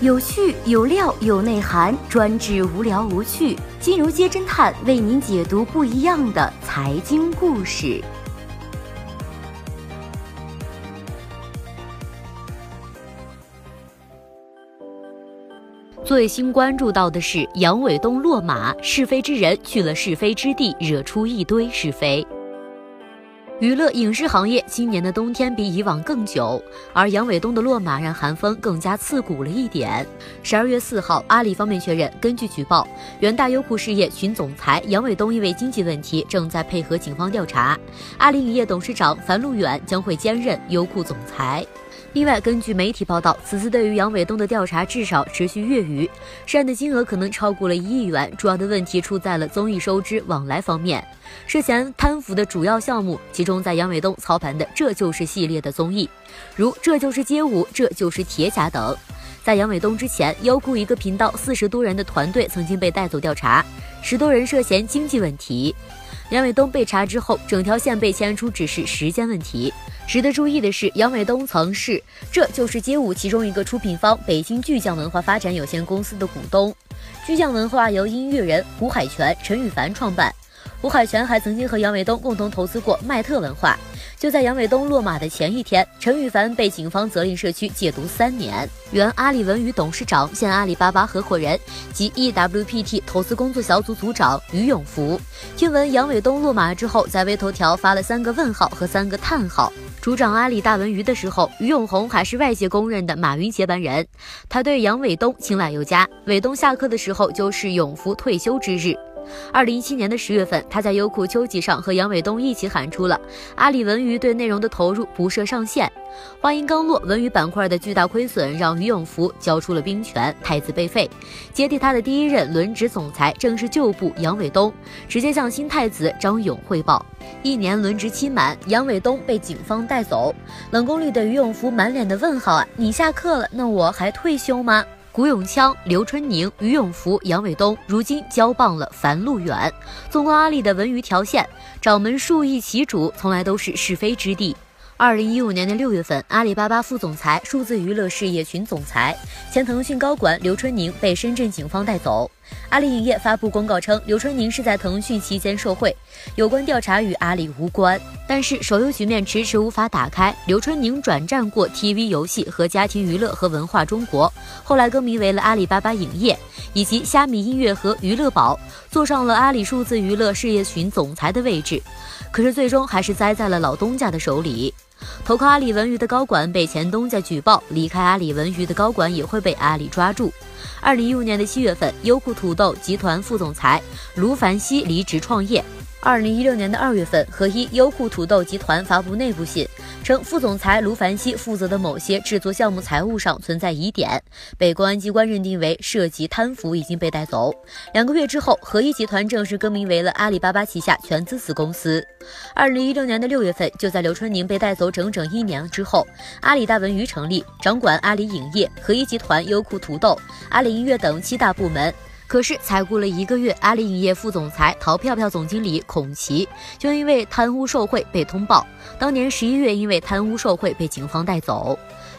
有趣有料有内涵，专治无聊无趣。金融街侦探为您解读不一样的财经故事。最新关注到的是杨伟东落马，是非之人去了是非之地，惹出一堆是非。娱乐影视行业今年的冬天比以往更久，而杨伟东的落马让寒风更加刺骨了一点。十二月四号，阿里方面确认，根据举报，原大优酷事业群总裁杨伟东因为经济问题正在配合警方调查，阿里影业董事长樊路远将会兼任优酷总裁。另外，根据媒体报道，此次对于杨伟东的调查至少持续月余，涉案的金额可能超过了一亿元。主要的问题出在了综艺收支往来方面，涉嫌贪腐的主要项目集中在杨伟东操盘的《这就是》系列的综艺，如《这就是街舞》《这就是铁甲》等。在杨伟东之前，优酷一个频道四十多人的团队曾经被带走调查，十多人涉嫌经济问题。杨伟东被查之后，整条线被牵出，只是时间问题。值得注意的是，杨伟东曾是这就是街舞其中一个出品方北京巨匠文化发展有限公司的股东。巨匠文化由音乐人胡海泉、陈羽凡创办。胡海泉还曾经和杨伟东共同投资过麦特文化。就在杨伟东落马的前一天，陈羽凡被警方责令社区戒毒三年。原阿里文娱董事长、现阿里巴巴合伙人及 EWPT 投资工作小组组长于永福，听闻杨伟东落马之后，在微头条发了三个问号和三个叹号。主掌阿里大文娱的时候，俞永红还是外界公认的马云接班人，他对杨伟东青睐有加。伟东下课的时候，就是永福退休之日。二零一七年的十月份，他在优酷秋季上和杨伟东一起喊出了阿里文娱对内容的投入不设上限。话音刚落，文娱板块的巨大亏损让于永福交出了兵权，太子被废，接替他的第一任轮值总裁正是旧部杨伟东，直接向新太子张勇汇报。一年轮值期满，杨伟东被警方带走，冷宫里的于永福满脸的问号啊！你下课了，那我还退休吗？古永锵、刘春宁、于永福、杨伟东，如今交棒了樊路远。纵观阿里的文娱条线，掌门数亿其主，从来都是是非之地。二零一五年的六月份，阿里巴巴副总裁、数字娱乐事业群总裁、前腾讯高管刘春宁被深圳警方带走。阿里影业发布公告称，刘春宁是在腾讯期间受贿，有关调查与阿里无关。但是手游局面迟迟无法打开，刘春宁转战过 TV 游戏和家庭娱乐和文化中国，后来更名为了阿里巴巴影业，以及虾米音乐和娱乐宝，坐上了阿里数字娱乐事业群总裁的位置。可是最终还是栽在了老东家的手里。投靠阿里文娱的高管被前东家举报，离开阿里文娱的高管也会被阿里抓住。二零一五年的七月份，优酷土豆集团副总裁卢凡希离职创业。二零一六年的二月份，合一优酷土豆集团发布内部信，称副总裁卢凡希负责的某些制作项目财务上存在疑点，被公安机关认定为涉及贪腐，已经被带走。两个月之后，合一集团正式更名为了阿里巴巴旗下全资子公司。二零一六年的六月份，就在刘春宁被带走整整一年之后，阿里大文娱成立，掌管阿里影业、合一集团、优酷土豆、阿里音乐等七大部门。可是才过了一个月，阿里影业副总裁淘票票总经理孔奇就因为贪污受贿被通报，当年十一月因为贪污受贿被警方带走。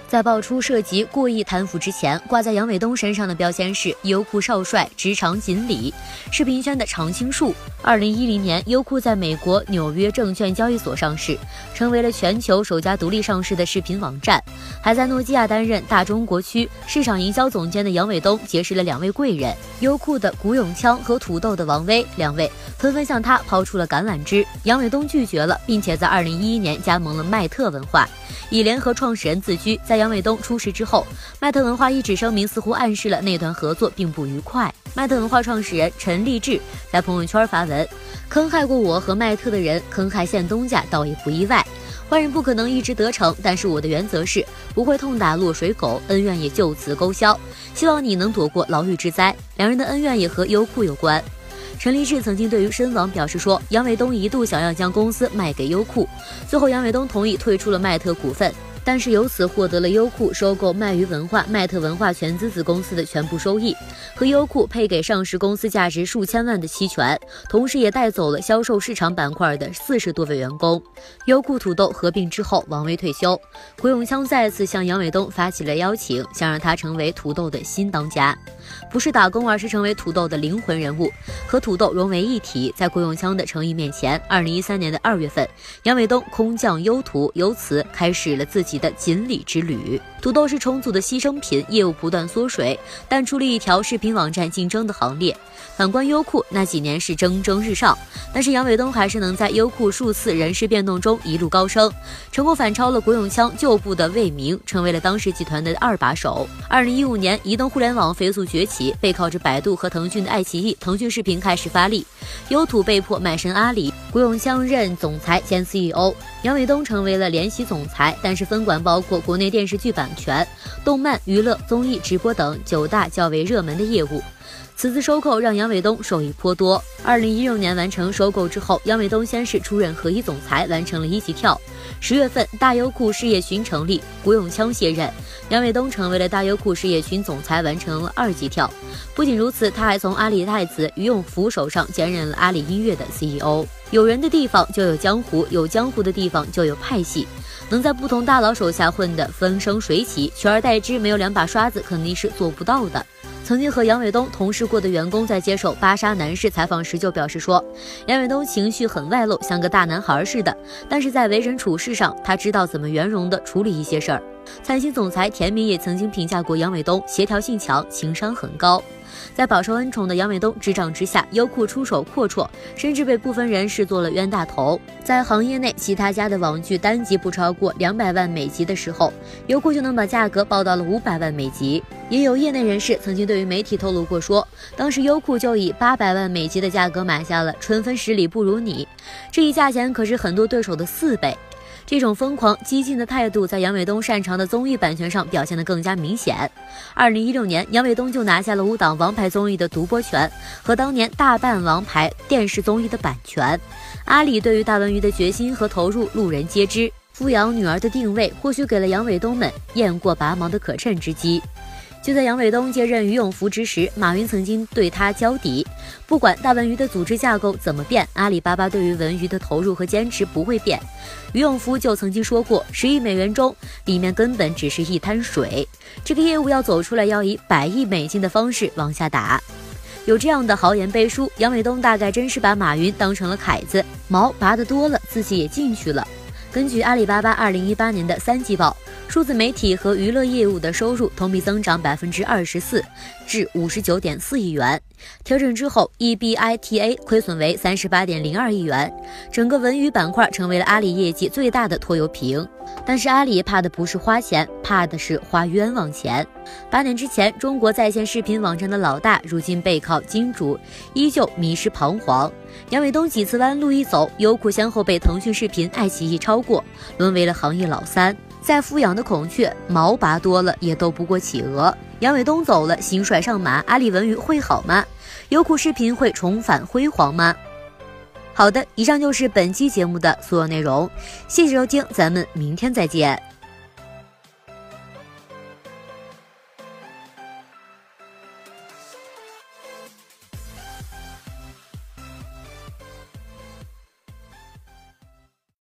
在爆出涉及过亿贪腐之前，挂在杨伟东身上的标签是优酷少帅、职场锦鲤、视频圈的常青树。二零一零年，优酷在美国纽约证券交易所上市，成为了全球首家独立上市的视频网站。还在诺基亚担任大中国区市场营销总监的杨伟东结识了两位贵人：优酷的古永锵和土豆的王威，两位纷纷向他抛出了橄榄枝。杨伟东拒绝了，并且在二零一一年加盟了麦特文化。以联合创始人自居。在杨伟东出事之后，麦特文化一纸声明似乎暗示了那段合作并不愉快。麦特文化创始人陈立志在朋友圈发文：“坑害过我和麦特的人，坑害现东家倒也不意外。坏人不可能一直得逞，但是我的原则是不会痛打落水狗，恩怨也就此勾销。希望你能躲过牢狱之灾。”两人的恩怨也和优酷有关。陈立志曾经对于深网表示说，杨伟东一度想要将公司卖给优酷，最后杨伟东同意退出了麦特股份。但是由此获得了优酷收购麦鱼文化、麦特文化全资子公司的全部收益，和优酷配给上市公司价值数千万的期权，同时也带走了销售市场板块的四十多位员工。优酷土豆合并之后，王威退休，胡永锵再次向杨伟东发起了邀请，想让他成为土豆的新当家，不是打工，而是成为土豆的灵魂人物，和土豆融为一体。在胡永锵的诚意面前，二零一三年的二月份，杨伟东空降优图，由此开始了自己。的锦鲤之旅，土豆是重组的牺牲品，业务不断缩水，淡出了一条视频网站竞争的行列。反观优酷，那几年是蒸蒸日上，但是杨伟东还是能在优酷数次人事变动中一路高升，成功反超了国永锵旧部的魏明，成为了当时集团的二把手。二零一五年，移动互联网飞速崛起，背靠着百度和腾讯的爱奇艺，腾讯视频开始发力，优土被迫卖身阿里，国永锵任总裁兼 CEO，杨伟东成为了联席总裁，但是分。管包括国内电视剧版权、动漫、娱乐、综艺、直播等九大较为热门的业务。此次收购让杨伟东受益颇多。二零一六年完成收购之后，杨伟东先是出任合一总裁，完成了一级跳。十月份，大优酷事业群成立，胡永锵卸任，杨伟东成为了大优酷事业群总裁，完成了二级跳。不仅如此，他还从阿里太子于永福手上兼任了阿里音乐的 CEO。有人的地方就有江湖，有江湖的地方就有派系。能在不同大佬手下混得风生水起，取而代之没有两把刷子肯定是做不到的。曾经和杨伟东同事过的员工在接受芭莎男士采访时就表示说，杨伟东情绪很外露，像个大男孩似的，但是在为人处事上，他知道怎么圆融地处理一些事儿。财新总裁田明也曾经评价过杨伟东协调性强，情商很高。在饱受恩宠的杨伟东执掌之下，优酷出手阔绰，甚至被部分人视作了冤大头。在行业内其他家的网剧单集不超过两百万美集的时候，优酷就能把价格报到了五百万美集。也有业内人士曾经对于媒体透露过，说当时优酷就以八百万美集的价格买下了《春分十里不如你》，这一价钱可是很多对手的四倍。这种疯狂激进的态度，在杨伟东擅长的综艺版权上表现得更加明显。二零一六年，杨伟东就拿下了五档王牌综艺的独播权和当年大半王牌电视综艺的版权。阿里对于大文娱的决心和投入，路人皆知。富养女儿的定位，或许给了杨伟东们雁过拔毛的可趁之机。就在杨伟东接任于永福之时，马云曾经对他交底：不管大文娱的组织架构怎么变，阿里巴巴对于文娱的投入和坚持不会变。于永福就曾经说过，十亿美元中，里面根本只是一滩水，这个业务要走出来，要以百亿美金的方式往下打。有这样的豪言背书，杨伟东大概真是把马云当成了凯子，毛拔得多了，自己也进去了。根据阿里巴巴二零一八年的三季报。数字媒体和娱乐业务的收入同比增长百分之二十四，至五十九点四亿元。调整之后，EBITA 亏损为三十八点零二亿元。整个文娱板块成为了阿里业绩最大的拖油瓶。但是阿里怕的不是花钱，怕的是花冤枉钱。八年之前，中国在线视频网站的老大，如今背靠金主，依旧迷失彷徨。杨伟东几次弯路一走，优酷先后被腾讯视频、爱奇艺超过，沦为了行业老三。再富养的孔雀，毛拔多了也斗不过企鹅。杨伟东走了，新帅上马，阿里文娱会好吗？优酷视频会重返辉煌吗？好的，以上就是本期节目的所有内容，谢谢收听，咱们明天再见。